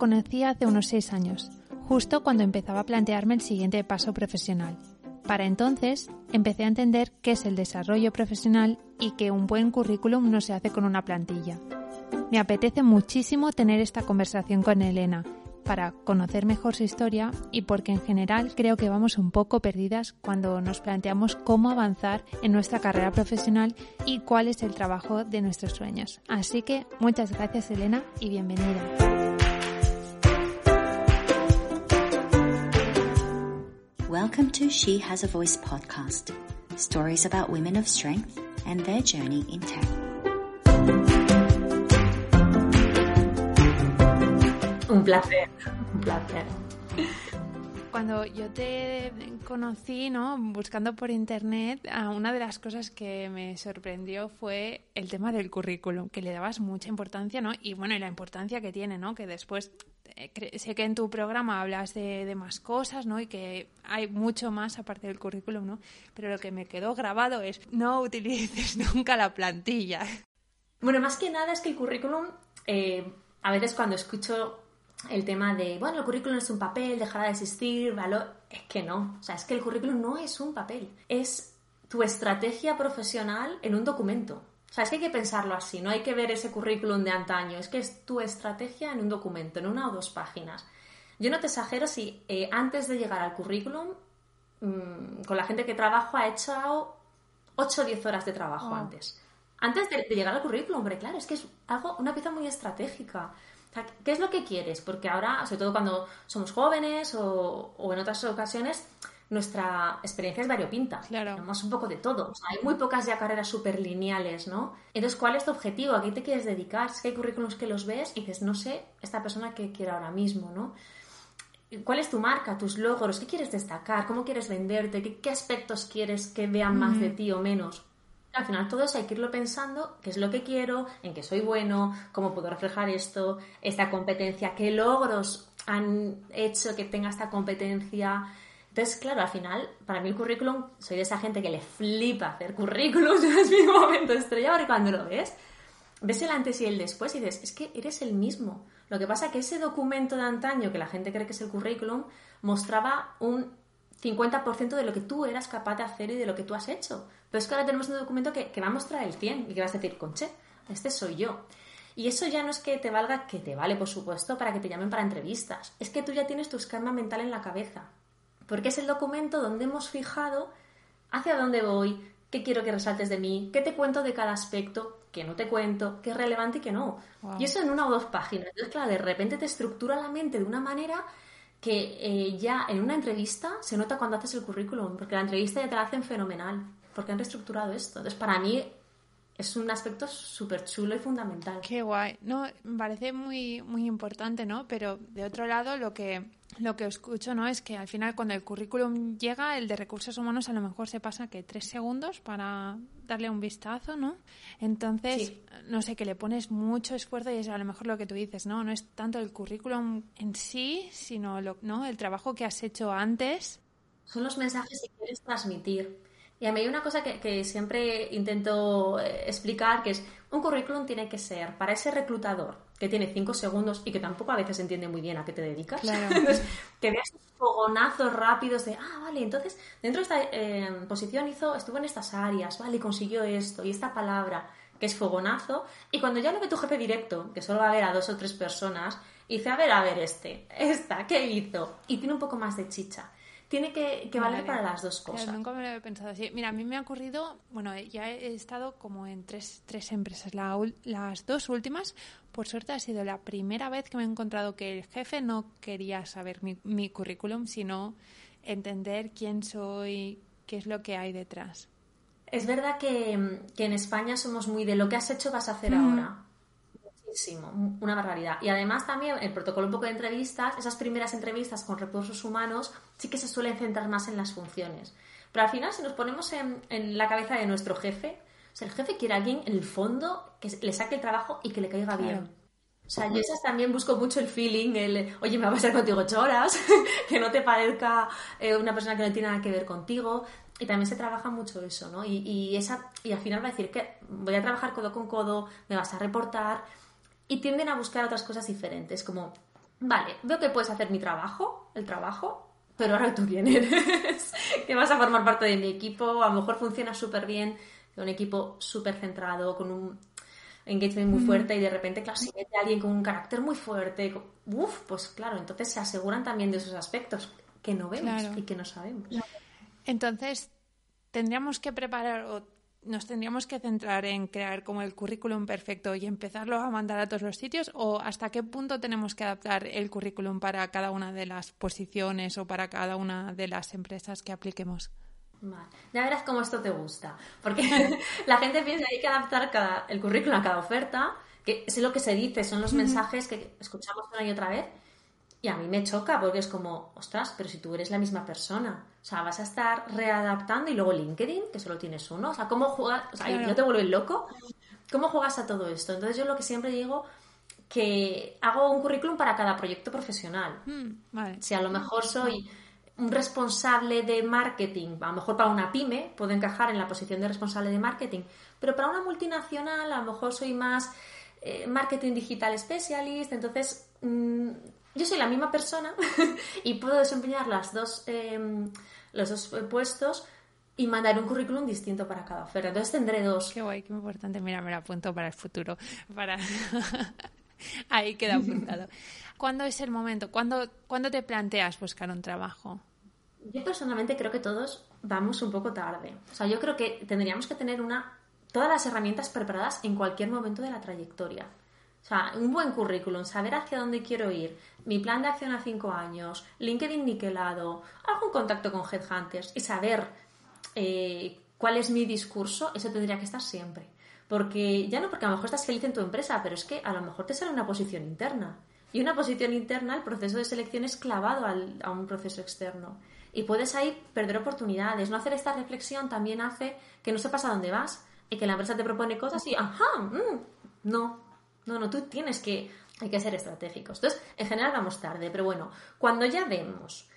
Conocí hace unos seis años, justo cuando empezaba a plantearme el siguiente paso profesional. Para entonces empecé a entender qué es el desarrollo profesional y que un buen currículum no se hace con una plantilla. Me apetece muchísimo tener esta conversación con Elena para conocer mejor su historia y porque en general creo que vamos un poco perdidas cuando nos planteamos cómo avanzar en nuestra carrera profesional y cuál es el trabajo de nuestros sueños. Así que muchas gracias Elena y bienvenida. Welcome to She Has a Voice podcast. Stories about women of strength and their journey in tech. Un placer, un placer. Cuando yo te conocí, ¿no? Buscando por internet, una de las cosas que me sorprendió fue el tema del currículum, que le dabas mucha importancia, ¿no? Y bueno, y la importancia que tiene, ¿no? Que después eh, sé que en tu programa hablas de, más cosas, ¿no? Y que hay mucho más aparte del currículum, ¿no? Pero lo que me quedó grabado es no utilices nunca la plantilla. Bueno, más que nada es que el currículum, eh, a veces cuando escucho el tema de, bueno, el currículum es un papel, dejará de existir, valor, es que no. O sea, es que el currículum no es un papel, es tu estrategia profesional en un documento. O sea, es que hay que pensarlo así, no hay que ver ese currículum de antaño, es que es tu estrategia en un documento, en una o dos páginas. Yo no te exagero si eh, antes de llegar al currículum, mm, con la gente que trabajo ha hecho 8 o 10 horas de trabajo antes. Antes de, llegar al currículum, hombre, claro, es que es algo, una pieza muy estratégica. ¿Qué es lo que quieres? Porque ahora, sobre todo cuando somos jóvenes o, o en otras ocasiones, nuestra experiencia es variopinta. Claro. Tenemos un poco de todo. hay muy pocas ya carreras súper lineales, ¿no? Entonces, ¿cuál es tu objetivo? ¿A qué te quieres dedicar? Que hay currículums que los ves y dices, no sé, esta persona que quiero ahora mismo, ¿no? ¿Cuál es tu marca, tus logros? ¿Qué quieres destacar? ¿Cómo quieres venderte? ¿Qué, aspectos quieres que vean más de ti o menos? Al final todo eso hay que irlo pensando, qué es lo que quiero, en qué soy bueno, cómo puedo reflejar esto, esta competencia, qué logros han hecho que tenga esta competencia, entonces, claro, al final, para mí el currículum, soy de esa gente que le flipa hacer currículums, es mi momento estrella, porque cuando lo ves, ves el antes y el después y dices, es que eres el mismo. Lo que pasa es que ese documento de antaño, que la gente cree que es el currículum, mostraba un 50% de lo que tú eras capaz de hacer y de lo que tú has hecho. Pero es que ahora tenemos un documento que, que va a mostrar el 100 y que vas a decir, conche, este soy yo. Y eso ya no es que te valga, que te vale, por supuesto, para que te llamen para entrevistas. Es que tú ya tienes tu esquema mental en la cabeza porque es el documento donde hemos fijado hacia dónde voy, qué quiero que resaltes de mí, qué te cuento de cada aspecto, qué no te cuento, qué es relevante y qué no. Y eso en una o dos páginas. Entonces, claro, de repente te estructura la mente de una manera que eh, ya en una entrevista se nota cuando haces el currículum, porque la entrevista ya te la hacen fenomenal, porque han reestructurado esto. Entonces, para mí es un aspecto súper chulo y fundamental. Qué guay. No, me parece muy, muy importante, ¿no? Pero de otro lado, lo que, lo que escucho, ¿no? Es que al final cuando el currículum llega, el de recursos humanos a lo mejor se pasa que tres segundos para darle un vistazo, ¿no? Entonces, no sé, que le pones mucho esfuerzo y es a lo mejor lo que tú dices, ¿no? No es tanto el currículum en sí, sino lo, ¿no? el trabajo que has hecho antes. Son los mensajes que quieres transmitir. Y a mí hay una cosa que, siempre intento eh, explicar, que es un currículum tiene que ser para ese reclutador que tiene cinco segundos y que tampoco a veces entiende muy bien a qué te dedicas. que veas fogonazos rápidos de, ah, vale, entonces dentro de esta eh, posición hizo, estuvo en estas áreas, vale, consiguió esto y esta palabra, que es fogonazo. Y cuando ya lo ve tu jefe directo, que solo va a ver a dos o tres personas, y dice, a ver, a ver, este, esta, ¿qué hizo? Y tiene un poco más de chicha tiene que, valer para las dos cosas. nunca me lo he pensado así. Mira, a mí me ha ocurrido, bueno, ya he estado como en tres, tres empresas. las dos últimas, por suerte, ha sido la primera vez que me he encontrado que el jefe no quería saber mi, currículum, sino entender quién soy, qué es lo que hay detrás. Es verdad que, en España somos muy de lo que has hecho vas a hacer ahora. Muchísimo, una barbaridad. Y además también el protocolo un poco de entrevistas, esas primeras entrevistas con recursos humanos sí que se suelen centrar más en las funciones. Pero al final si nos ponemos en, la cabeza de nuestro jefe, o sea, el jefe quiere a alguien en el fondo que le saque el trabajo y que le caiga bien. O sea, yo esas también busco mucho el feeling, el, oye, me va a pasar contigo ocho horas, que no te parezca eh, una persona que no tiene nada que ver contigo. Y también se trabaja mucho eso, ¿no? Y, y, esa, y al final va a decir que voy a trabajar codo con codo, me vas a reportar. Y tienden a buscar otras cosas diferentes, como, vale, veo que puedes hacer mi trabajo, el trabajo, pero ahora tú quién eres, que vas a formar parte de mi equipo, a lo mejor funciona súper bien, un equipo súper centrado, con un engagement muy fuerte y de repente, claro, si mete a alguien con un carácter muy fuerte, uff, pues claro, entonces se aseguran también de esos aspectos que no vemos y que no sabemos. Entonces, tendríamos que preparar o nos tendríamos que centrar en crear como el currículum perfecto y empezarlo a mandar a todos los sitios o hasta qué punto tenemos que adaptar el currículum para cada una de las posiciones o para cada una de las empresas que apliquemos. Vale. Ya verás cómo esto te gusta. Porque la gente piensa que hay que adaptar cada, el currículum a cada oferta, que es lo que se dice, son los mensajes que escuchamos una y otra vez. Y a mí me choca porque es como, ostras, pero si tú eres la misma persona, o sea, vas a estar readaptando y luego LinkedIn, que solo tienes uno, o sea, ¿cómo juegas? O sea, ¿no te vuelves loco? ¿Cómo juegas a todo esto? Entonces yo lo que siempre digo que hago un currículum para cada proyecto profesional. Mm, si a lo mejor soy un responsable de marketing, a lo mejor para una pyme, puedo encajar en la posición de responsable de marketing, pero para una multinacional a lo mejor soy más eh, marketing digital specialist, entonces mm, yo soy la misma persona y puedo desempeñar las dos, em, los dos puestos y mandar un currículum distinto para cada oferta. Entonces tendré dos. Qué guay, qué importante. Mira, me lo apunto para el futuro. Para... Ahí queda apuntado. ¿Cuándo es el momento? ¿Cuándo, ¿Cuándo te planteas buscar un trabajo? Yo personalmente creo que todos vamos un poco tarde. O sea, yo creo que tendríamos que tener una todas las herramientas preparadas en cualquier momento de la trayectoria. O sea, un buen currículum, saber hacia dónde quiero ir, mi plan de acción a cinco años, LinkedIn niquelado, algún contacto con headhunters y saber eh, cuál es mi discurso, eso tendría que estar siempre. Porque ya no porque a lo mejor estás feliz en tu empresa, pero es que a lo mejor te sale una posición interna. Y una posición interna, el proceso de selección es clavado a un proceso externo. Y puedes ahí perder oportunidades. No hacer esta reflexión también hace que no sepas a dónde vas y que la empresa te propone cosas y, ajá, mm, no, no, no, tú tienes que, hay que ser estratégicos. Entonces, en general vamos tarde, pero bueno, cuando ya vemos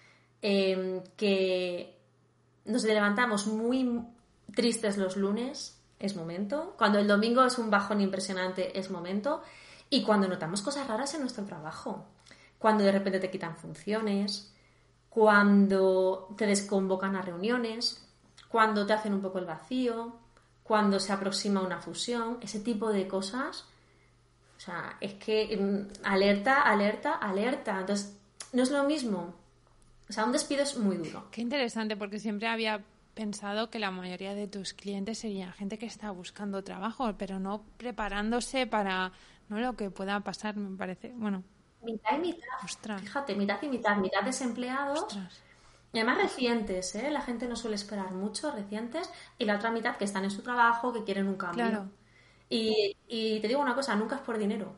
em, que nos levantamos muy tristes los lunes, es momento. Cuando el domingo es un bajón impresionante, es momento. Y cuando notamos cosas raras en nuestro trabajo. Cuando de repente te quitan funciones, cuando te desconvocan a reuniones, cuando te hacen un poco el vacío, cuando se aproxima una fusión, ese tipo de cosas. O sea, es que mm, alerta, alerta, alerta. Entonces, no es lo mismo. O sea, un despido es muy duro. Qué interesante, porque siempre había pensado que la mayoría de tus clientes serían gente que está buscando trabajo, pero no preparándose para no lo que pueda pasar, me parece. Bueno, mitad y mitad. Fíjate, mitad y mitad, mitad desempleados. Y además recientes, ¿eh? La gente no suele esperar mucho, recientes. Y la otra mitad que están en su trabajo, que quieren un cambio. Y, y te digo una cosa, nunca es por dinero.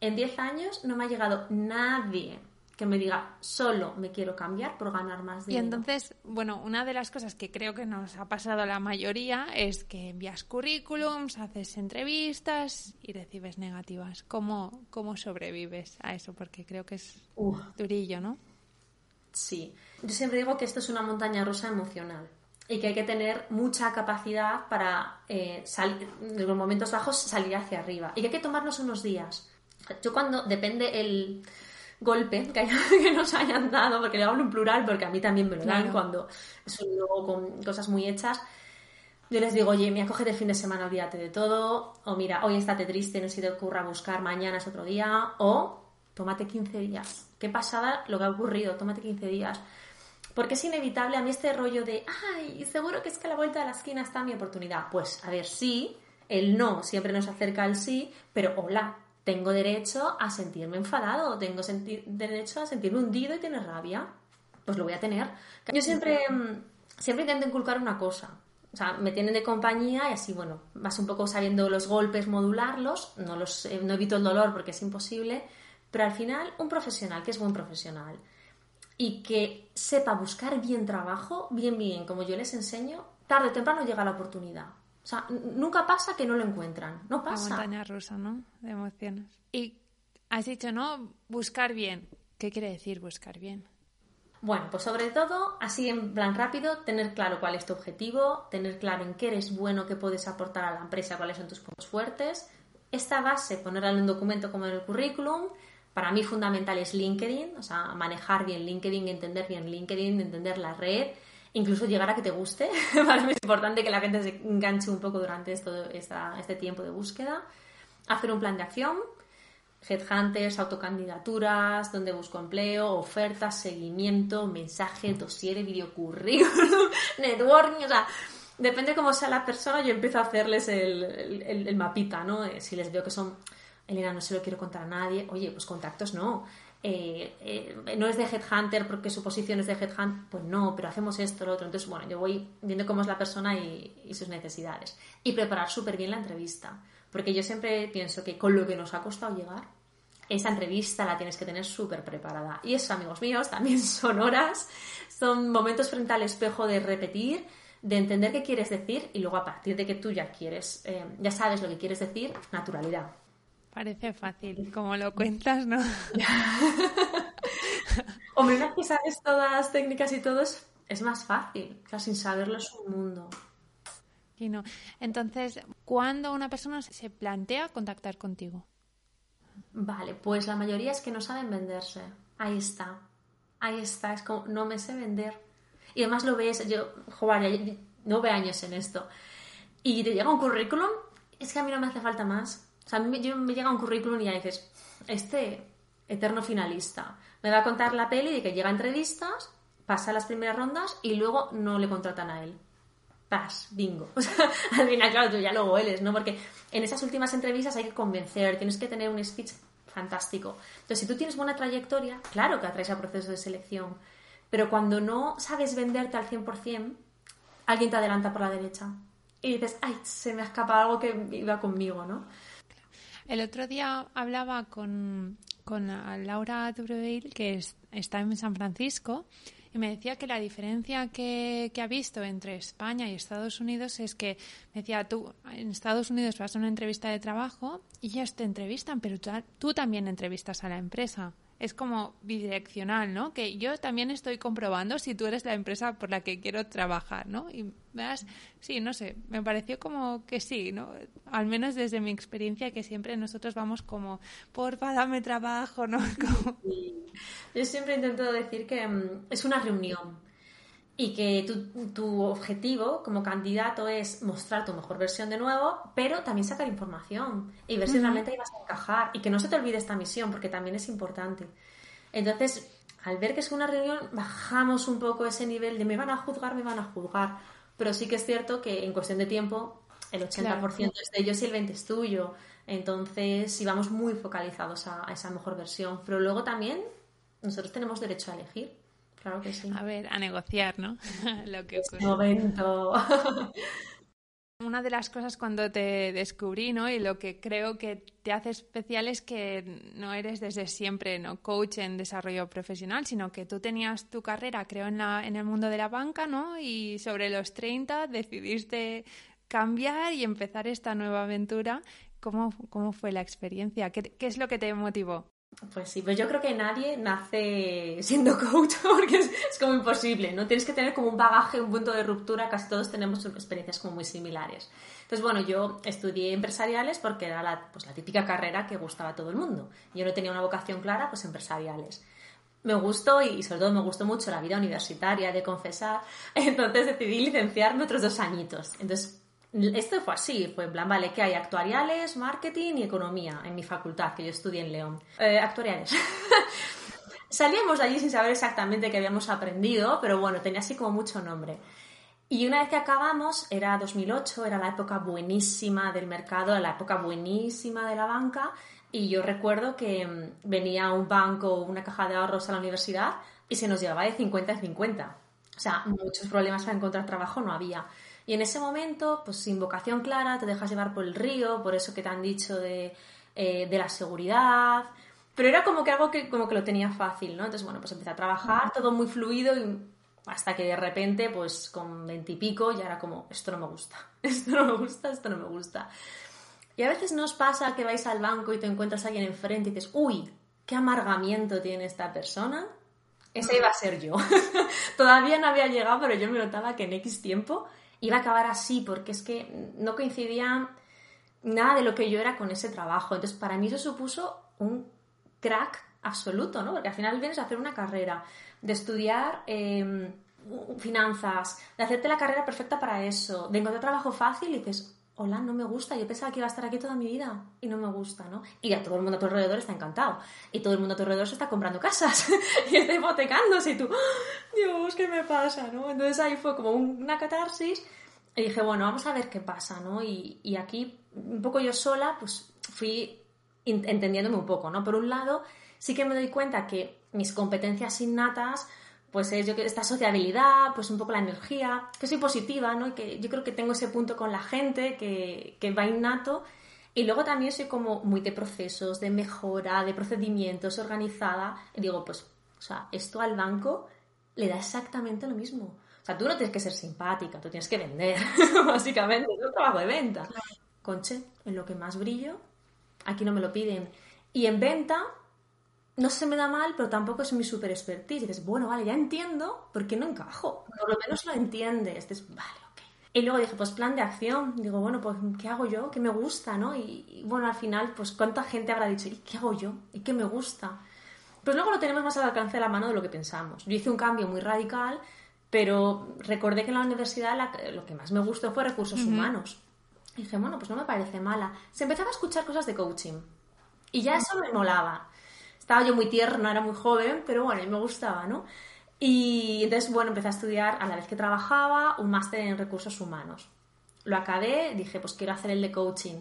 En 10 años no me ha llegado nadie que me diga solo me quiero cambiar por ganar más dinero. Y entonces, bueno, una de las cosas que creo que nos ha pasado a la mayoría es que envías currículums, haces entrevistas y recibes negativas. ¿Cómo, cómo sobrevives a eso? Porque creo que es durillo, ¿no? Sí. Yo siempre digo que esto es una montaña rusa emocional y que hay que tener mucha capacidad para eh, salir, en los momentos bajos salir hacia arriba y que hay que tomarnos unos días. Yo cuando depende el golpe que, que, nos hayan dado, porque le hablo en plural, porque a mí también me lo dan cuando son luego con cosas muy hechas. Yo les digo, oye, mira, cógete el fin de semana, olvídate de todo, o mira, hoy estate triste, no se te ocurra buscar, mañana es otro día, o tómate 15 días. Qué pasada lo que ha ocurrido, tómate 15 días. Porque es inevitable a mí este rollo de, ay, seguro que es que a la vuelta de la esquina está mi oportunidad. Pues, a ver, sí, el no siempre nos acerca al sí, pero hola, tengo derecho a sentirme enfadado, tengo derecho a sentirme hundido y tener rabia. Pues lo voy a tener. Yo siempre, mm, siempre intento inculcar una cosa. O sea, me tienen de compañía y así, bueno, vas un poco sabiendo los golpes, modularlos. No, los, eh, no evito el dolor porque es imposible. Pero al final, un profesional que es buen profesional y que sepa buscar bien trabajo, bien, bien, como yo les enseño, tarde o temprano llega la oportunidad. O sea, nunca pasa que no lo encuentran. No pasa. La montaña rusa, ¿no? De emociones. Y has dicho, ¿no? Buscar bien. ¿Qué quiere decir buscar bien? Bueno, pues sobre todo, así en plan rápido, tener claro cuál es tu objetivo, tener claro en qué eres bueno, qué puedes aportar a la empresa, cuáles son tus puntos fuertes. Esta base, ponerla en un documento como en el currículum, para mí fundamental es LinkedIn, o sea, manejar bien LinkedIn, entender bien LinkedIn, entender la red, incluso llegar a que te guste. para mí es importante que la gente se enganche un poco durante esto, este tiempo de búsqueda. Hacer un plan de acción, headhunters, autocandidaturas, donde busco empleo, ofertas, seguimiento, mensaje, dossier, videocurrículum, networking, o sea, depende cómo sea la persona, yo empiezo a hacerles el, mapita, ¿no? Eh, si les veo que son, Elena, no se lo quiero contar a nadie, oye, pues contactos no. Eh, eh, no es de headhunter porque su posición es de headhunter, pues no, pero hacemos esto, lo otro. Entonces, bueno, yo voy viendo cómo es la persona y, sus necesidades. Y preparar súper bien la entrevista. Porque yo siempre pienso que con lo que nos ha costado llegar, esa entrevista la tienes que tener súper preparada. Y eso, amigos míos, también son horas, son momentos frente al espejo de repetir, de entender qué quieres decir y luego a partir de que tú ya quieres, eh, ya sabes lo que quieres decir, naturalidad. Parece fácil, como lo cuentas, ¿no? Hombre, una vez que sabes todas las técnicas y todo es, es más fácil, o sin saberlo es un mundo. Y no. Entonces, ¿cuándo una persona se plantea contactar contigo? Vale, pues la mayoría es que no saben venderse. Ahí está. Ahí está. Es como, no me sé vender. Y además lo ves, yo, joder, nueve años en esto. Y te llega un currículum, es que a mí no me hace falta más. O sea, a mí yo, me llega un currículum y ya dices, este eterno finalista me va a contar la peli de que llega a entrevistas, pasa las primeras rondas y luego no le contratan a él. Paz, bingo. O sea, al final, claro, tú ya lo hueles, ¿no? Porque en esas últimas entrevistas hay que convencer, tienes que tener un speech fantástico. Entonces, si tú tienes buena trayectoria, claro que atraes a procesos de selección, pero cuando no sabes venderte al 100%, alguien te adelanta por la derecha y dices, ay, se me ha escapado algo que iba conmigo, ¿no? El otro día hablaba con, con Laura Dubreveil, que está en San Francisco, y me decía que la diferencia que, ha visto entre España y Estados Unidos es que, decía, tú en Estados Unidos vas a una entrevista de trabajo y ellos te entrevistan, pero tú también entrevistas a la empresa es como bidireccional, ¿no? Que yo también estoy comprobando si tú eres la empresa por la que quiero trabajar, ¿no? Y das, sí, no sé, me pareció como que sí, ¿no? Al menos desde mi experiencia que siempre nosotros vamos como, porfa, dame trabajo, ¿no? Yo siempre intento decir que mm, es una reunión y que tu, objetivo como candidato es mostrar tu mejor versión de nuevo, pero también sacar información y ver si realmente ibas a encajar y que no se te olvide esta misión porque también es importante. Entonces, al ver que es una reunión, bajamos un poco ese nivel de me van a juzgar, me van a juzgar, pero sí que es cierto que en cuestión de tiempo el 80% es de ellos y el 20% es tuyo. Entonces, si vamos muy focalizados a esa mejor versión, pero luego también nosotros tenemos derecho a elegir. Claro que sí. A ver, a negociar, ¿no? Lo que ocurre. momento. Una de las cosas cuando te descubrí, ¿no? Y lo que creo que te hace especial es que no eres desde siempre, ¿no? Coach en desarrollo profesional, sino que tú tenías tu carrera, creo, en, la, en el mundo de la banca, ¿no? Y sobre los 30 decidiste cambiar y empezar esta nueva aventura. ¿Cómo, cómo fue la experiencia? ¿Qué, ¿Qué es lo que te motivó? Pues sí, pues yo creo que nadie nace siendo coach porque es, como imposible, ¿no? Tienes que tener como un bagaje, un punto de ruptura, casi todos tenemos experiencias como muy similares. Entonces, bueno, yo estudié empresariales porque era la, pues, la típica carrera que gustaba a todo el mundo. Yo no tenía una vocación clara, pues empresariales. Me gustó y sobre todo me gustó mucho la vida universitaria, de confesar, entonces decidí licenciarme otros dos añitos. Entonces, esto fue así, fue en plan, vale, que hay actuariales, marketing y economía en mi facultad, que yo estudié en León. Eh, actuariales. Salíamos de allí sin saber exactamente qué habíamos aprendido, pero bueno, tenía así como mucho nombre. Y una vez que acabamos, era 2008, era la época buenísima del mercado, la época buenísima de la banca, y yo recuerdo que mm, venía un banco, una caja de ahorros a la universidad y se nos llevaba de 50 en 50. O sea, muchos problemas para encontrar trabajo no había. Y en ese momento, pues sin vocación clara, te dejas llevar por el río, por eso que te han dicho de, eh, de la seguridad. Pero era como que algo que, como que lo tenía fácil, ¿no? Entonces, bueno, pues empecé a trabajar, todo muy fluido y hasta que de repente, pues con veintipico, ya era como, esto no me gusta, esto no me gusta, esto no me gusta. Y a veces nos pasa que vais al banco y te encuentras a alguien enfrente y dices, uy, qué amargamiento tiene esta persona. Ese iba a ser yo. Todavía no había llegado, pero yo me notaba que en X tiempo iba a acabar así, porque es que no coincidía nada de lo que yo era con ese trabajo. Entonces, para mí eso supuso un crack absoluto, ¿no? Porque al final vienes a hacer una carrera, de estudiar em, finanzas, de hacerte la carrera perfecta para eso, de encontrar trabajo fácil y dices, hola, no me gusta, yo pensaba que iba a estar aquí toda mi vida y no me gusta, ¿no? Y ya todo el mundo a tu alrededor está encantado y todo el mundo a tu alrededor se está comprando casas y está hipotecándose y tú, Dios, ¿qué me pasa, no? Entonces ahí fue como una catarsis y dije, bueno, vamos a ver qué pasa, ¿no? Y, y aquí, un poco yo sola, pues fui entendiéndome un poco, ¿no? Por un lado, sí que me doy cuenta que mis competencias innatas pues es yo que esta sociabilidad, pues un poco la energía, que soy positiva, ¿no? Y que yo creo que tengo ese punto con la gente que, que va innato. Y luego también soy como muy de procesos, de mejora, de procedimientos, organizada. Y digo, pues, o sea, esto al banco le da exactamente lo mismo. O sea, tú no tienes que ser simpática, tú tienes que vender, básicamente, es un trabajo de venta. Conche, en lo que más brillo, aquí no me lo piden. Y en venta, no se me da mal, pero tampoco es mi super expertise. Y dices, bueno, vale, ya entiendo por qué no encajo. Por lo menos lo entiendes. Dices, vale, ok. Y luego dije, pues plan de acción. Digo, bueno, pues ¿qué hago yo? ¿Qué me gusta? ¿no? Y, bueno, al final, pues ¿cuánta gente habrá dicho, ¿y qué hago yo? ¿Y qué me gusta? Pues luego lo tenemos más al alcance de la mano de lo que pensamos. Yo hice un cambio muy radical, pero recordé que en la universidad lo que más me gustó fue recursos humanos. Y dije, bueno, pues no me parece mala. Se empezaba a escuchar cosas de coaching. Y ya eso me molaba estaba yo muy tierna, era muy joven, pero bueno, me gustaba, ¿no? Y entonces, bueno, empecé a estudiar a la vez que trabajaba un máster en recursos humanos. Lo acabé, dije, pues quiero hacer el de coaching.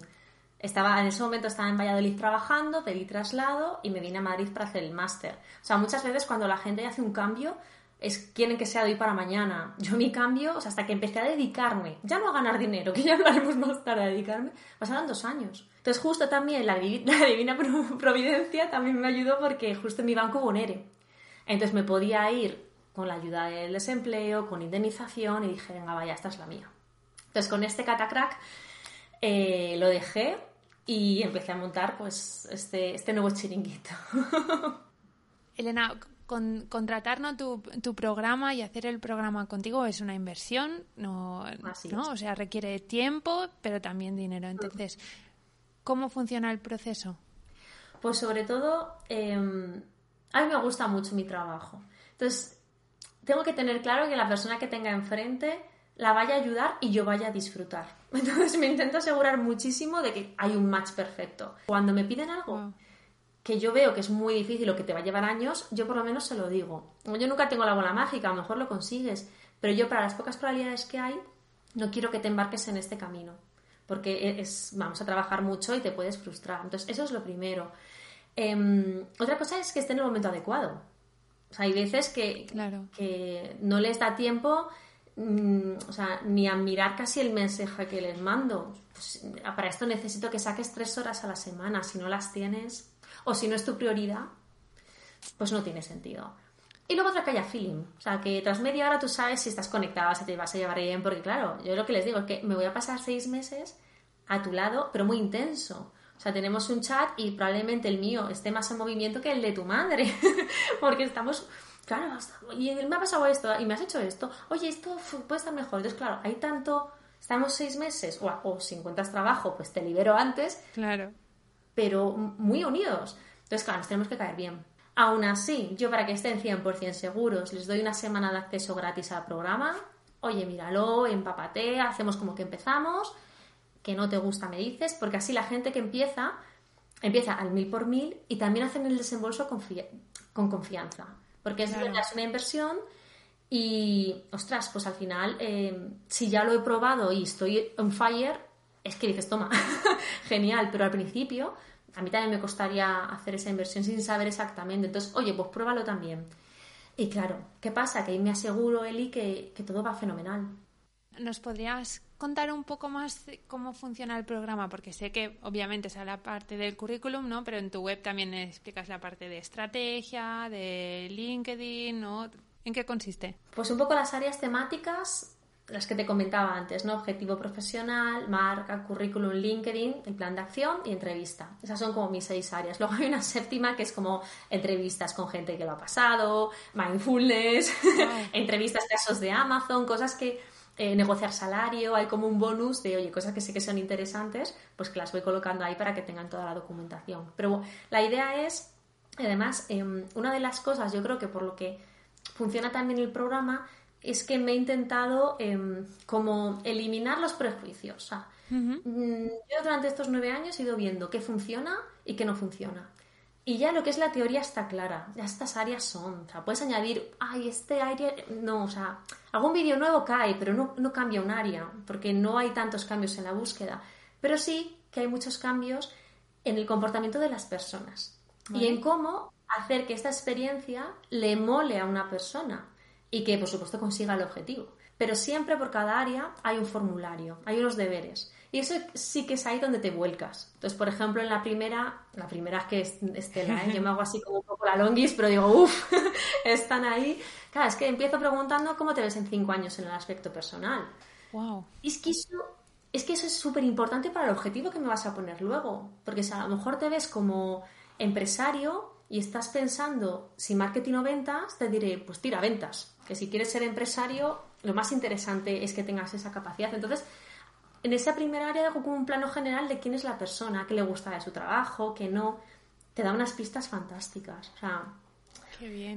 Estaba, en ese momento estaba en Valladolid trabajando, pedí traslado y me vine a Madrid para hacer el máster. O sea, muchas veces cuando la gente hace un cambio, es quieren que sea de hoy para mañana. Yo mi cambio, o sea, hasta que empecé a dedicarme, ya no a ganar dinero, que ya hablaremos más tarde, a dedicarme, pasaron dos años. Entonces justo también la, divina providencia también me ayudó porque justo en mi banco hubo un ERE. Entonces me podía ir con la ayuda del desempleo, con indemnización y dije, venga, vaya, esta es la mía. Entonces con este catacrack eh, lo dejé y empecé a montar pues este, este nuevo chiringuito. Elena, con, contratarnos tu, tu, programa y hacer el programa contigo es una inversión, no, ¿no? o sea, requiere tiempo, pero también dinero. Entonces, ¿cómo funciona el proceso? Pues sobre todo, em, a mí me gusta mucho mi trabajo. Entonces, tengo que tener claro que la persona que tenga enfrente la vaya a ayudar y yo vaya a disfrutar. Entonces me intento asegurar muchísimo de que hay un match perfecto. Cuando me piden algo, que yo veo que es muy difícil o que te va a llevar años, yo por lo menos se lo digo. Yo nunca tengo la bola mágica, a lo mejor lo consigues, pero yo para las pocas probabilidades que hay, no quiero que te embarques en este camino, porque es, vamos a trabajar mucho y te puedes frustrar. Entonces, eso es lo primero. Em, otra cosa es que esté en el momento adecuado. O sea, hay veces que, que no les da tiempo mm, o sea, ni a mirar casi el mensaje que les mando. Pues, para esto necesito que saques tres horas a la semana. Si no las tienes, o si no es tu prioridad, pues no tiene sentido. Y luego otra que haya feeling. O sea, que tras media hora tú sabes si estás conectada, si te vas a llevar bien, porque claro, yo lo que les digo es que me voy a pasar seis meses a tu lado, pero muy intenso. O sea, tenemos un chat y probablemente el mío esté más en movimiento que el de tu madre, porque estamos, claro, y me ha pasado esto, y me has hecho esto, oye, esto puede estar mejor. Entonces, claro, hay tanto, estamos seis meses, o, o si encuentras trabajo, pues te libero antes. Claro pero muy unidos. Entonces, claro, nos tenemos que caer bien. Aún así, yo para que estén 100% seguros, les doy una semana de acceso gratis al programa. Oye, míralo, empapate, hacemos como que empezamos. Que no te gusta, me dices, porque así la gente que empieza, empieza al mil por mil y también hacen el desembolso con confianza. Porque es, una inversión y, ostras, pues al final, eh, si ya lo he probado y estoy on fire, es que dices, toma, genial, pero al principio a mí también me costaría hacer esa inversión sin saber exactamente. Entonces, oye, pues pruébalo también. Y claro, ¿qué pasa? Que ahí me aseguro, Eli, que, que todo va fenomenal. ¿Nos podrías contar un poco más cómo funciona el programa? Porque sé que obviamente es la parte del currículum, ¿no? Pero en tu web también explicas la parte de estrategia, de LinkedIn, ¿no? ¿En qué consiste? Pues un poco las áreas temáticas, las que te comentaba antes, ¿no? Objetivo profesional, marca, currículum, LinkedIn, el plan de acción y entrevista. Esas son como mis seis áreas. Luego hay una séptima que es como entrevistas con gente que lo ha pasado, mindfulness, entrevistas, casos de Amazon, cosas que eh, negociar salario, hay como un bonus de, oye, cosas que sé que son interesantes, pues que las voy colocando ahí para que tengan toda la documentación. Pero la idea es, además, em, una de las cosas, yo creo que por lo que funciona también el programa, es que me he intentado em, como eliminar los prejuicios. Mm, yo durante estos nueve años he ido viendo qué funciona y qué no funciona. Y ya lo que es la teoría está clara, ya estas áreas son, o sea, puedes añadir, ay, este área, no, o sea, algún vídeo nuevo cae, pero no, no cambia un área, porque no hay tantos cambios en la búsqueda, pero sí que hay muchos cambios en el comportamiento de las personas y en cómo hacer que esta experiencia le mole a una persona y que, por supuesto, consiga el objetivo. Pero siempre por cada área hay un formulario, hay unos deberes. Y eso sí que es ahí donde te vuelcas. Entonces, por ejemplo, en la primera, la primera es que es Estela, ¿eh? yo me hago así como un poco la longis, pero digo, uff, están ahí. Claro, es que empiezo preguntando cómo te ves en cinco años en el aspecto personal. Wow. Y es que eso es que eso es súper importante para el objetivo que me vas a poner luego. Porque si a lo mejor te ves como empresario y estás pensando si marketing o ventas, te diré, pues tira ventas. Que si quieres ser empresario, lo más interesante es que tengas esa capacidad. Entonces, en esa primera área hago como un plano general de quién es la persona, qué le gusta de su trabajo, qué no. Te da unas pistas fantásticas. O sea,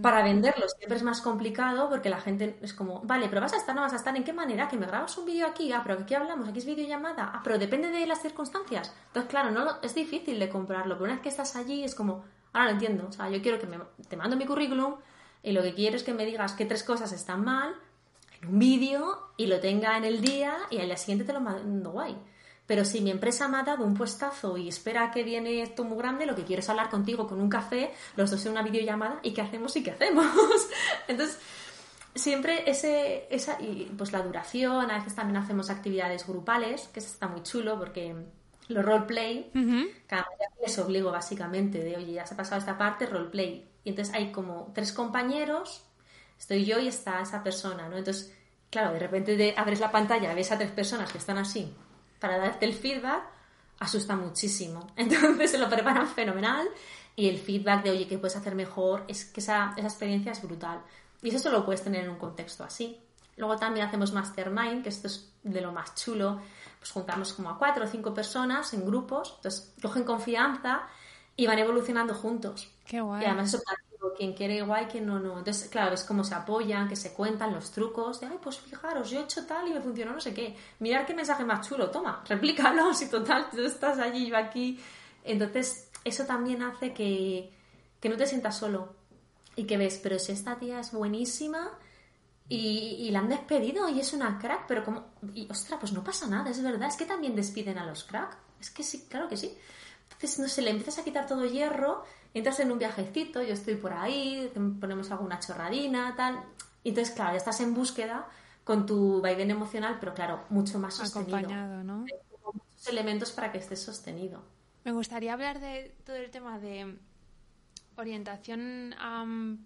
para venderlo siempre es más complicado porque la gente es como, vale, pero vas a estar, no vas a estar, ¿en qué manera? Que me grabas un vídeo aquí, ah, pero aquí hablamos, aquí es videollamada, ah, pero depende de las circunstancias. Entonces, claro, no es difícil de comprarlo, pero una vez que estás allí es como, ahora lo entiendo, o sea, yo quiero que me, te mando mi currículum y lo que quiero es que me digas qué tres cosas están mal un vídeo y lo tenga en el día y al día siguiente te lo mando guay. Pero si mi empresa me ha dado un puestazo y espera que viene esto muy grande, lo que quiero es hablar contigo con un café, los dos en una videollamada y qué hacemos y qué hacemos. Entonces, siempre ese, esa, y pues la duración, a veces también hacemos actividades grupales, que eso está muy chulo porque los roleplay, cada día les obligo básicamente de, oye, ya se ha pasado esta parte, roleplay. Y entonces hay como tres compañeros estoy yo y está esa persona, ¿no? Entonces, claro, de repente abres la pantalla, ves a tres personas que están así para darte el feedback, asusta muchísimo. Entonces se lo preparan fenomenal y el feedback de, oye, ¿qué puedes hacer mejor? Es que esa, esa experiencia es brutal. Y eso solo lo puedes tener en un contexto así. Luego también hacemos mastermind, que esto es de lo más chulo. Pues juntamos como a cuatro o cinco personas en grupos, entonces cogen confianza y van evolucionando juntos. Qué guay. Y además eso quien quiere igual, quien no, no. Entonces, claro, es como se apoyan, que se cuentan los trucos de, ay, pues fijaros, yo he hecho tal y me funcionó no sé qué. Mirar qué mensaje más chulo, toma, replícalo, si total, tú estás allí, yo aquí. Entonces, eso también hace que, que no te sientas solo y que ves, pero si esta tía es buenísima y, y la han despedido y es una crack, pero como, y ostras, pues no pasa nada, es verdad, es que también despiden a los crack. Es que sí, claro que sí. Entonces, no sé, le empiezas a quitar todo hierro entras en un viajecito, yo estoy por ahí, ponemos alguna chorradina, tal. Y entonces, claro, ya estás en búsqueda con tu vaivén emocional, pero claro, mucho más sostenido. Acompañado, ¿no? muchos elementos para que estés sostenido. Me gustaría hablar de todo el tema de orientación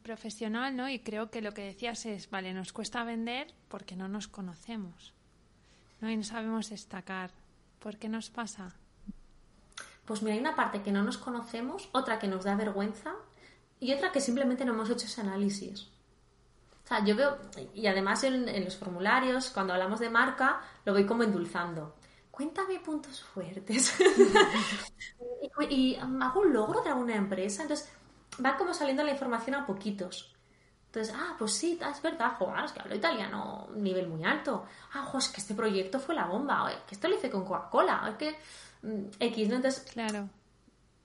profesional, ¿no? Y creo que lo que decías es, vale, nos cuesta vender porque no nos conocemos, ¿no? Y no sabemos destacar. ¿Por qué nos pasa? Pues mira, hay una parte que no nos conocemos, otra que nos da vergüenza y otra que simplemente no hemos hecho ese análisis. O sea, yo veo, y además en, los formularios, cuando hablamos de marca, lo voy como endulzando. Cuéntame puntos fuertes. y, hago un logro de alguna empresa. Entonces, va como saliendo la información a poquitos. Entonces, ah, pues sí, es verdad, joder, es que hablo italiano, nivel muy alto. Ah, jo, es que este proyecto fue la bomba, que esto lo hice con Coca-Cola, es que X, ¿no? Entonces, claro.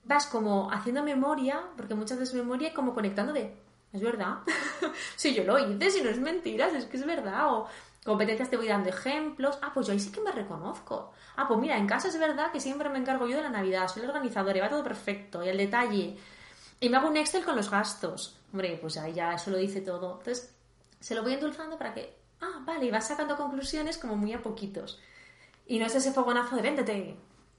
vas como haciendo memoria, porque muchas veces memoria y como conectando de, es verdad, si yo lo hice, si no es mentira, es que es verdad, o competencias te voy dando ejemplos, ah, pues yo ahí sí que me reconozco. Ah, pues mira, en casa es verdad que siempre me encargo yo de la Navidad, soy el organizador y va todo perfecto, y el detalle. Y me hago un Excel con los gastos. Hombre, pues ahí ya eso lo dice todo. Entonces, se lo voy endulzando para que Ah, vale, y vas sacando conclusiones como muy a poquitos. Y no es ese fogonazo de véndete.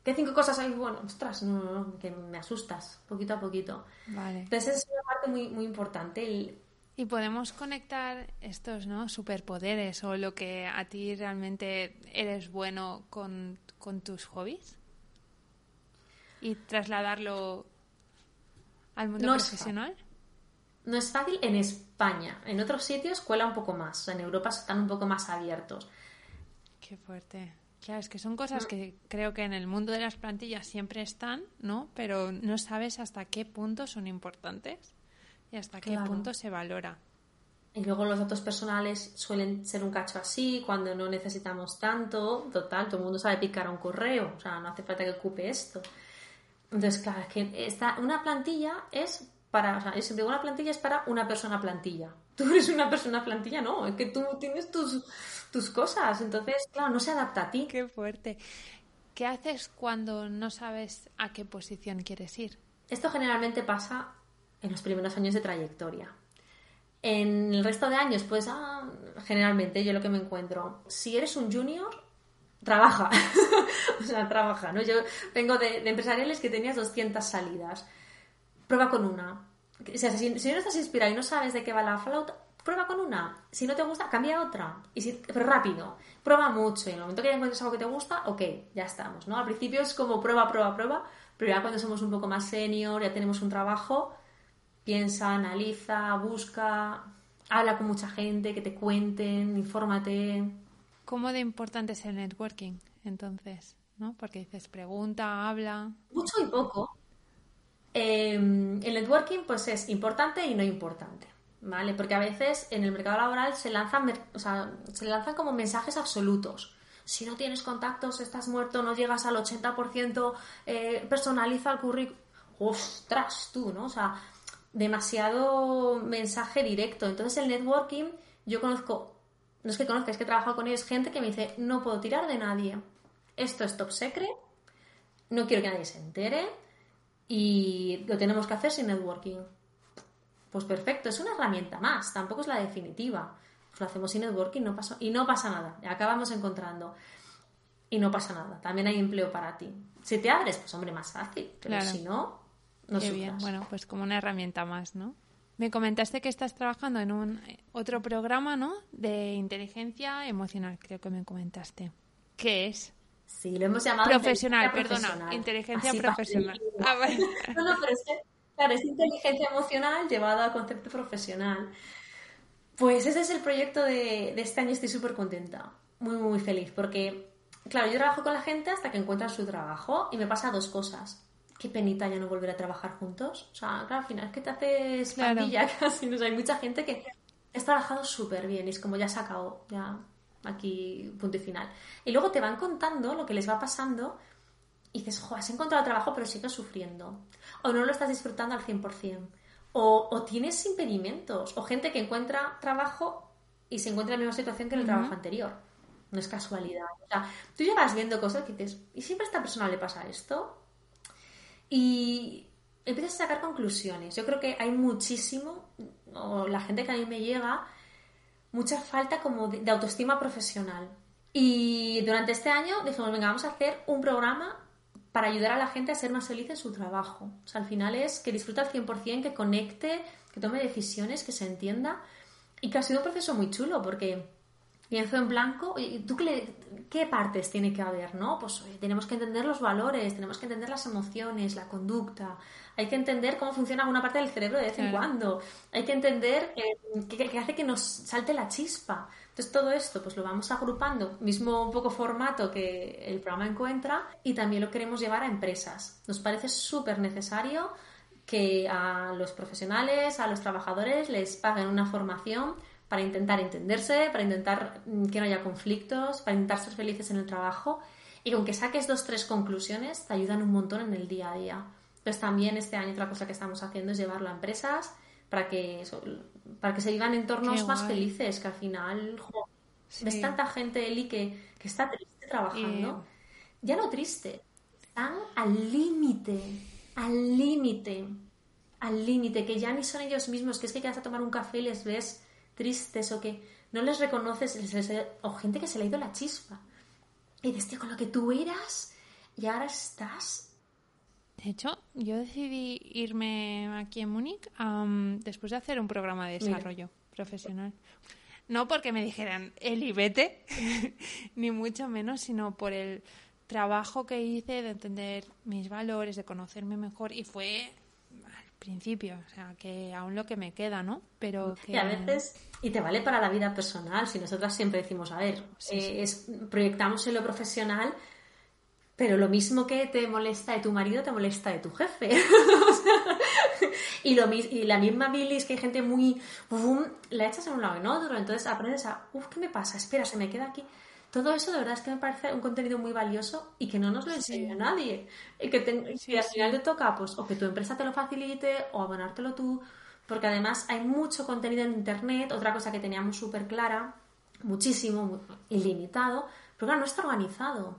¿Qué cinco cosas hay? Bueno, ostras, no, no, no, que me asustas, poquito a poquito. Vale. Entonces es una parte muy, muy importante. el- Y podemos conectar estos ¿no? superpoderes o lo que a ti realmente eres bueno con, con tus hobbies y trasladarlo al mundo No es profesional. No es fácil en España. En otros sitios cuela un poco más. En Europa están un poco más abiertos. Qué fuerte. Claro, es que son cosas que creo que en el mundo de las plantillas siempre están, ¿no? Pero no sabes hasta qué punto son importantes y hasta qué Claro. punto se valora. Y luego los datos personales suelen ser un cacho así, cuando no necesitamos tanto. Total, todo el mundo sabe picar a un correo. O sea, no hace falta que ocupe esto. Entonces, claro, es que esta, una plantilla es para, o sea, siempre una plantilla es para una persona plantilla. Tú eres una persona plantilla, no, es que tú tienes tus, tus cosas. Entonces, claro, no se adapta a ti. Qué fuerte. ¿Qué haces cuando no sabes a qué posición quieres ir? Esto generalmente pasa en los primeros años de trayectoria. En el resto de años, pues, ah, generalmente yo lo que me encuentro, si eres un junior, trabaja. o sea, trabaja, ¿no? Yo vengo de, de empresariales que tenías 200 salidas. Prueba con una. O sea, si, si no estás inspirado y no sabes de qué va la flauta, prueba con una. Si no te gusta, cambia a otra. Y si, pero rápido. Prueba mucho. Y en el momento que ya encuentres algo que te gusta, ok, ya estamos, ¿no? Al principio es como prueba, prueba, prueba. Pero ya cuando somos un poco más senior, ya tenemos un trabajo, piensa, analiza, busca, habla con mucha gente, que te cuenten, infórmate. ¿Cómo de importante es el networking, entonces? ¿No? Porque dices, pregunta, habla. Mucho y poco. Eh, el networking pues es importante y no importante, ¿vale? Porque a veces en el mercado laboral se lanzan, o sea, se lanzan como mensajes absolutos. Si no tienes contactos, estás muerto, no llegas al 80%, eh, personaliza el currículum. ¡Ostras, tú, ¿no? O sea, demasiado mensaje directo. Entonces el networking, yo conozco, no es que conozca, es que he trabajado con ellos, gente que me dice, no puedo tirar de nadie. Esto es top secret, no quiero que nadie se entere y lo tenemos que hacer sin networking. Pues perfecto, es una herramienta más, tampoco es la definitiva. Pues lo hacemos sin networking no pasa, y no pasa nada, acabamos encontrando. Y no pasa nada, también hay empleo para ti. Si te abres, pues hombre, más fácil, pero Claro. si no, no Qué bien. Bueno, pues como una herramienta más, ¿no? Me comentaste que estás trabajando en un eh, otro programa, ¿no? De inteligencia emocional, creo que me comentaste. ¿Qué es? Sí, lo hemos llamado Profesional, inteligencia perdona, inteligencia Así profesional. Ah. No, no, pero es que, claro, es inteligencia emocional llevada al concepto profesional. Pues ese es el proyecto de, de este año, estoy súper contenta, muy, muy feliz, porque, claro, yo trabajo con la gente hasta que encuentran su trabajo y me pasa dos cosas. Qué penita ya no volver a trabajar juntos. O sea, claro, al final es que te haces Claro. casi. O sea, hay mucha gente que has trabajado súper bien y es como ya se acabó, ya aquí punto y final. Y luego te van contando lo que les va pasando y dices, jo, has encontrado trabajo pero sigues sufriendo. O no lo estás disfrutando al 100%. O, o tienes impedimentos. O gente que encuentra trabajo y se encuentra en la misma situación que en el trabajo anterior. No es casualidad. O sea, tú ya vas viendo cosas que dices, ¿y siempre a esta persona le pasa esto? Y empiezas a sacar conclusiones. Yo creo que hay muchísimo, o la gente que a mí me llega, mucha falta como de, autoestima profesional. Y durante este año dijimos, venga, vamos a hacer un programa para ayudar a la gente a ser más feliz en su trabajo. O sea, al final es que disfruta al 100%, que conecte, que tome decisiones, que se entienda. Y que ha sido un proceso muy chulo porque lienzo en blanco, ¿y ¿tú qué partes tiene que haber? ¿no? Pues oye, tenemos que entender los valores, tenemos que entender las emociones, la conducta, hay que entender cómo funciona alguna parte del cerebro de vez en Claro. cuando, hay que entender eh, qué, qué hace que nos salte la chispa. Entonces todo esto pues lo vamos agrupando, mismo un poco formato que el programa encuentra y también lo queremos llevar a empresas. Nos parece súper necesario que a los profesionales, a los trabajadores les paguen una formación para intentar entenderse, para intentar mm, que no haya conflictos, para intentar ser felices en el trabajo y con que saques dos, tres conclusiones te ayudan un montón en el día a día. Entonces también este año otra cosa que estamos haciendo es llevarlo a empresas para que, para que se vivan entornos más felices, que al final jo, Sí. ves tanta gente, Eli, que, que está triste trabajando. Ya no triste, están al límite, al límite, al límite, que ya ni son ellos mismos, que es que quedas a tomar un café y les ves tristes o que no les reconoces, o gente que se le ha ido la chispa. Y dices, tío, con lo que tú eras y ahora estás. De hecho, yo decidí irme aquí en Múnich después de hacer un programa de desarrollo profesional. No porque me dijeran, Eli, vete, ni mucho menos, sino por el trabajo que hice de entender mis valores, de conocerme mejor y fue al principio, o sea, que aún lo que me queda, ¿no? Pero que... Y a veces, y te vale para la vida personal, si nosotras siempre decimos, a ver, eh, proyectamos en lo profesional, pero lo mismo que te molesta de tu marido, te molesta de tu jefe. y, lo, y la misma bilis que hay gente muy... la echas en un lado y en otro. Entonces aprendes a... Uf, ¿qué me pasa? Espera, se me queda aquí. Todo eso de verdad es que me parece un contenido muy valioso y que no nos lo enseña nadie. Y que, al final te toca, pues, o que tu empresa te lo facilite o abonártelo tú. Porque además hay mucho contenido en Internet. Otra cosa que teníamos súper clara, muchísimo, ilimitado, pero claro, no está organizado.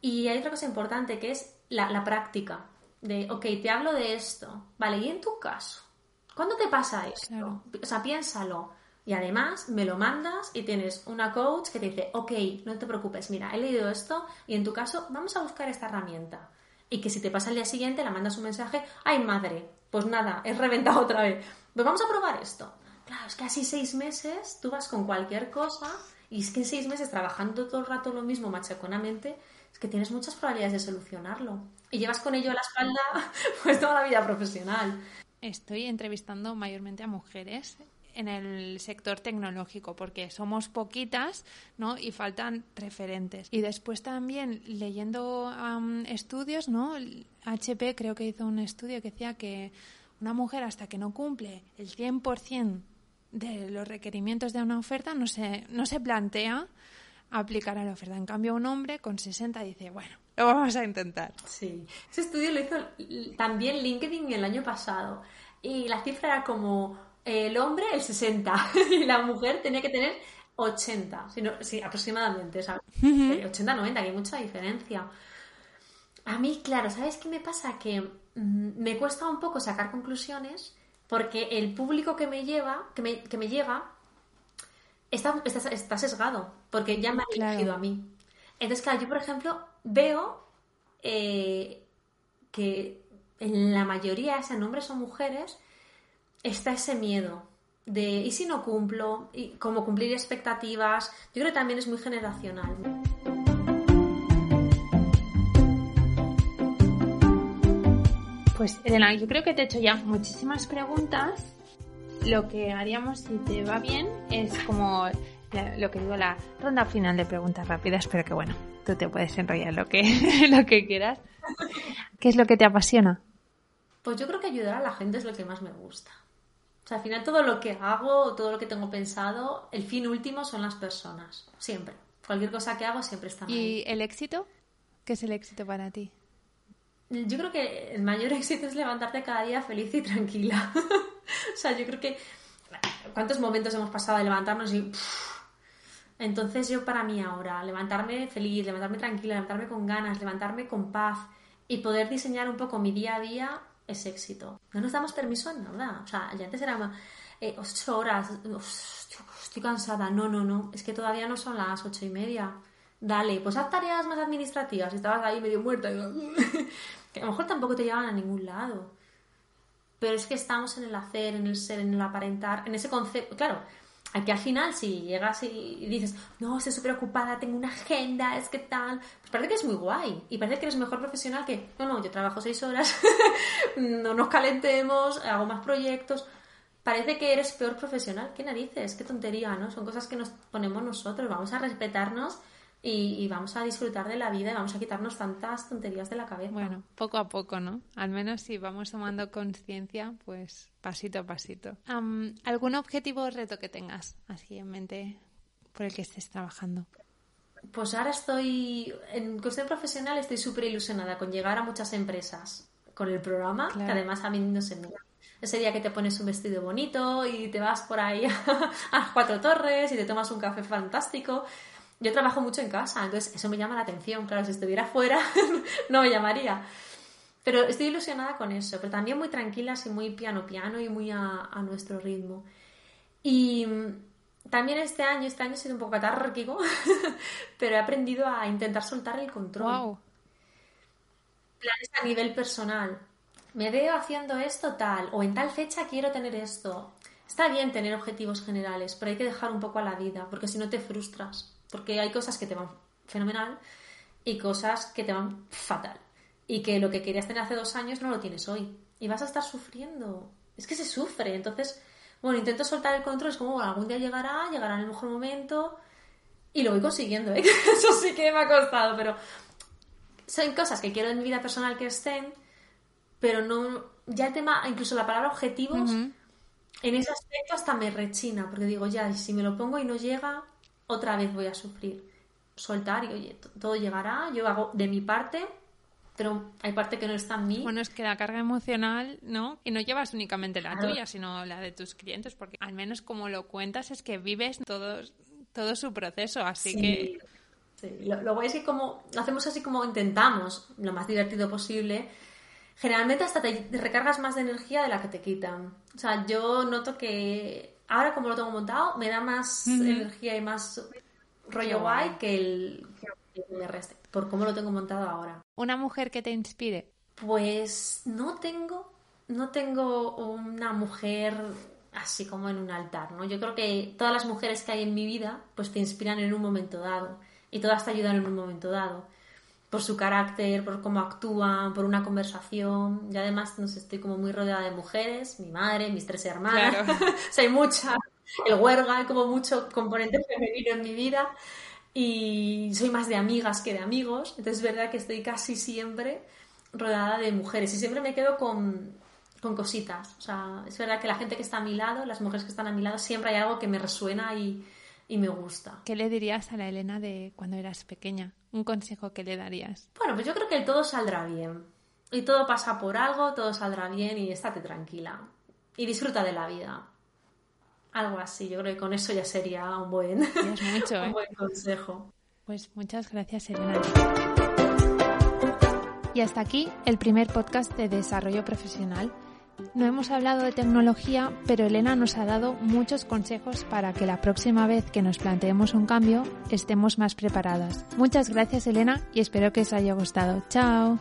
Y hay otra cosa importante que es la, práctica. De, ok, te hablo de esto. Vale, ¿y en tu caso? ¿Cuándo te pasa esto? O sea, piénsalo. Y además me lo mandas y tienes una coach que te dice, ok, no te preocupes, mira, he leído esto y en tu caso vamos a buscar esta herramienta. Y que si te pasa el día siguiente la mandas un mensaje, ay madre, pues nada, es reventado otra vez. Pues vamos a probar esto. Claro, es que así seis meses tú vas con cualquier cosa y es que en seis meses trabajando todo el rato lo mismo machaconamente que tienes muchas probabilidades de solucionarlo. Y llevas con ello a la espalda pues toda la vida profesional. Estoy entrevistando mayormente a mujeres en el sector tecnológico porque somos poquitas ¿no? y faltan referentes. Y después también leyendo estudios, ¿no? HP creo que hizo un estudio que decía que una mujer hasta que no cumple el 100% de los requerimientos de una oferta no se, no se plantea aplicar a la oferta. En cambio, un hombre con 60 dice, bueno, lo vamos a intentar. Sí, ese estudio lo hizo también LinkedIn el año pasado y la cifra era como el hombre el 60 y la mujer tenía que tener 80, sí, aproximadamente, ¿sabes? 80-90, que hay mucha diferencia. A mí, claro, ¿sabes qué me pasa? Que mm, me cuesta un poco sacar conclusiones porque el público que me lleva, que me, que me llega, está, está, sesgado, porque ya me ha elegido a mí. Entonces, claro, yo, por ejemplo, veo eh, que en la mayoría, sean hombres o mujeres, está ese miedo de ¿y si no cumplo? y cómo cumplir expectativas. Yo creo que también es muy generacional. Pues Elena, yo creo que te he hecho ya muchísimas preguntas lo que haríamos, si te va bien, es como lo que digo, la ronda final de preguntas rápidas, pero que bueno, tú te puedes enrollar lo que, lo que quieras. ¿Qué es lo que te apasiona? Pues yo creo que ayudar a la gente es lo que más me gusta. O sea, al final todo lo que hago, todo lo que tengo pensado, el fin último son las personas, siempre. Cualquier cosa que hago siempre está ¿Y el éxito? ¿Qué es el éxito para ti? Yo creo que el mayor éxito es levantarte cada día feliz y tranquila. o sea, yo creo que... ¿Cuántos momentos hemos pasado de levantarnos y... Entonces yo para mí ahora, levantarme feliz, levantarme tranquila, levantarme con ganas, levantarme con paz y poder diseñar un poco mi día a día es éxito. No nos damos permiso en nada. O sea, ya antes era eh, ocho horas, estoy cansada. No, no, no, es que todavía no son las ocho y media. Dale, pues haz tareas más administrativas. Estabas ahí medio muerta. que a lo mejor tampoco te llevan a ningún lado. Pero es que estamos en el hacer, en el ser, en el aparentar, en ese concepto. Claro, aquí al final, si llegas y dices, no, estoy súper ocupada, tengo una agenda, es que tal, pues parece que es muy guay. Y parece que eres mejor profesional que, no, no, yo trabajo seis horas, no nos calentemos, hago más proyectos. Parece que eres peor profesional. ¿Qué narices? Qué tontería, ¿no? Son cosas que nos ponemos nosotros. Vamos a respetarnos y, vamos a disfrutar de la vida y vamos a quitarnos tantas tonterías de la cabeza. Bueno, poco a poco, ¿no? Al menos si vamos tomando conciencia, pues pasito a pasito. ¿Algún objetivo o reto que tengas así en mente por el que estés trabajando? Pues ahora estoy, en cuestión profesional, estoy súper ilusionada con llegar a muchas empresas con el programa, que además a mí no se me ese día que te pones un vestido bonito y te vas por ahí a cuatro torres y te tomas un café fantástico. Yo trabajo mucho en casa, entonces eso me llama la atención. Claro, si estuviera fuera no me llamaría. Pero estoy ilusionada con eso, pero también muy tranquila, así muy piano piano y muy a, nuestro ritmo. Y también este año, este año he sido un poco catárquico, pero he aprendido a intentar soltar el control. Wow. Planes a nivel personal. Me veo haciendo esto tal, o en tal fecha quiero tener esto. Está bien tener objetivos generales, pero hay que dejar un poco a la vida, porque si no te frustras. Porque hay cosas que te van fenomenal y cosas que te van fatal. Y que lo que querías tener hace dos años no lo tienes hoy. Y vas a estar sufriendo. Es que se sufre. Entonces, bueno, intento soltar el control. Es como, bueno, algún día llegará, llegará en el mejor momento. Y lo voy consiguiendo, ¿eh? Eso sí que me ha costado, pero son cosas que quiero en mi vida personal que estén, pero no. Ya el tema, incluso la palabra objetivos, en ese aspecto hasta me rechina, porque digo, ya, si me lo pongo y no llega, otra vez voy a sufrir. Soltar y, oye, todo llegará, yo hago de mi parte, pero hay parte que no está en mí. Bueno, es que la carga emocional, ¿no? Y no llevas únicamente la tuya, sino la de tus clientes, porque al menos como lo cuentas es que vives todo, todo su proceso, así que... Sí. Lo, lo guay es que como lo hacemos así como intentamos, lo más divertido posible, generalmente hasta te recargas más de energía de la que te quitan. O sea, yo noto que ahora como lo tengo montado, me da más energía y más rollo guay que el que me reste, por cómo lo tengo montado ahora. Una mujer que te inspire. Pues no tengo, no tengo una mujer así como en un altar, ¿no? Yo creo que todas las mujeres que hay en mi vida, pues te inspiran en un momento dado y todas te ayudan en un momento dado. Por su carácter, por cómo actúan, por una conversación. Y además, no sé, estoy como muy rodeada de mujeres, mi madre, mis tres hermanas. Claro. o sea, hay mucha. El huerga, hay como mucho componente femenino en mi vida. Y soy más de amigas que de amigos. Entonces es verdad que estoy casi siempre rodeada de mujeres. Y siempre me quedo con, con cositas. O sea, es verdad que la gente que está a mi lado, las mujeres que están a mi lado, siempre hay algo que me resuena y, y me gusta. ¿Qué le dirías a la Elena de cuando eras pequeña? Un consejo que le darías. Bueno, pues yo creo que todo saldrá bien. Y todo pasa por algo, todo saldrá bien y estate tranquila. Y disfruta de la vida. Algo así, yo creo que con eso ya sería un buen, Ya es mucho, ¿eh? un buen consejo. Pues muchas gracias, Elena. Y hasta aquí el primer podcast de desarrollo profesional. No hemos hablado de tecnología, pero Elena nos ha dado muchos consejos para que la próxima vez que nos planteemos un cambio estemos más preparadas. Muchas gracias Elena y espero que os haya gustado. Chao.